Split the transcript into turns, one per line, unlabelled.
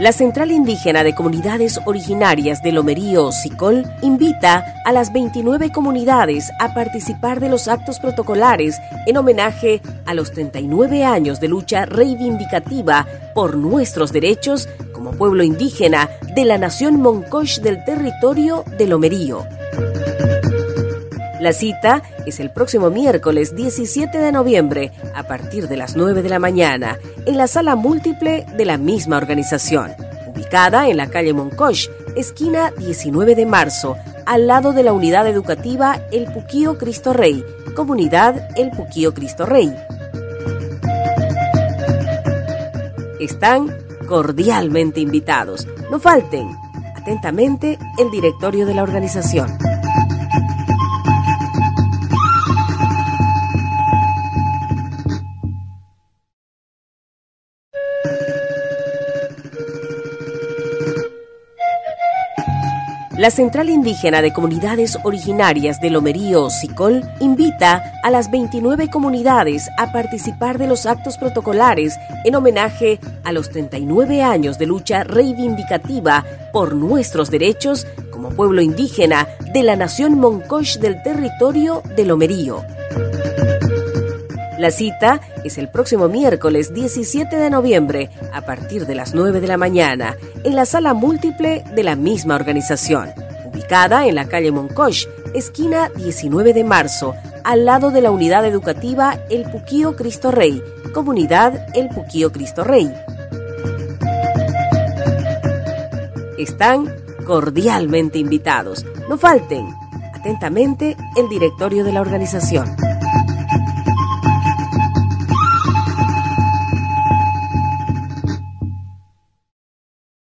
La Central Indígena de Comunidades Originarias de Lomerío, SICOL, invita a las 29 comunidades a participar de los actos protocolares en homenaje a los 39 años de lucha reivindicativa por nuestros derechos como pueblo indígena de la nación Moncosh del territorio de Lomerío. La cita es el próximo miércoles 17 de noviembre a partir de las 9 de la mañana en la sala múltiple de la misma organización, ubicada en la calle Moncoch, esquina 19 de marzo, al lado de la unidad educativa El Puquío Cristo Rey, comunidad El Puquío Cristo Rey. Están cordialmente invitados. No falten. Atentamente, el directorio de la organización. La Central Indígena de Comunidades Originarias de Lomerío, SICOL, invita a las 29 comunidades a participar de los actos protocolares en homenaje a los 39 años de lucha reivindicativa por nuestros derechos como pueblo indígena de la nación Moncosh del territorio de Lomerío. La cita es el próximo miércoles 17 de noviembre a partir de las 9 de la mañana en la sala múltiple de la misma organización, ubicada en la calle Moncoch, esquina 19 de marzo, al lado de la unidad educativa El Puquío Cristo Rey, comunidad El Puquío Cristo Rey. Están cordialmente invitados. No falten. Atentamente, el directorio de la organización.